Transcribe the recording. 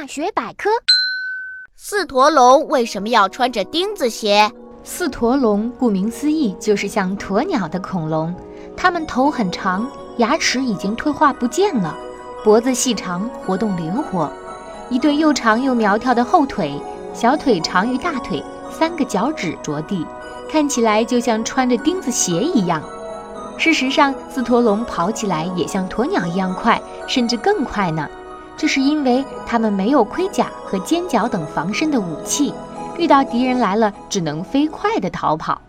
大学百科：四驼龙为什么要穿着钉子鞋？四驼龙顾名思义就是像鸵鸟的恐龙，它们头很长，牙齿已经退化不见了，脖子细长，活动灵活，一对又长又苗条的后腿，小腿长于大腿，三个脚趾着地，看起来就像穿着钉子鞋一样。事实上，四驼龙跑起来也像鸵鸟一样快，甚至更快呢。这是因为他们没有盔甲和尖角等防身的武器，遇到敌人来了，只能飞快地逃跑。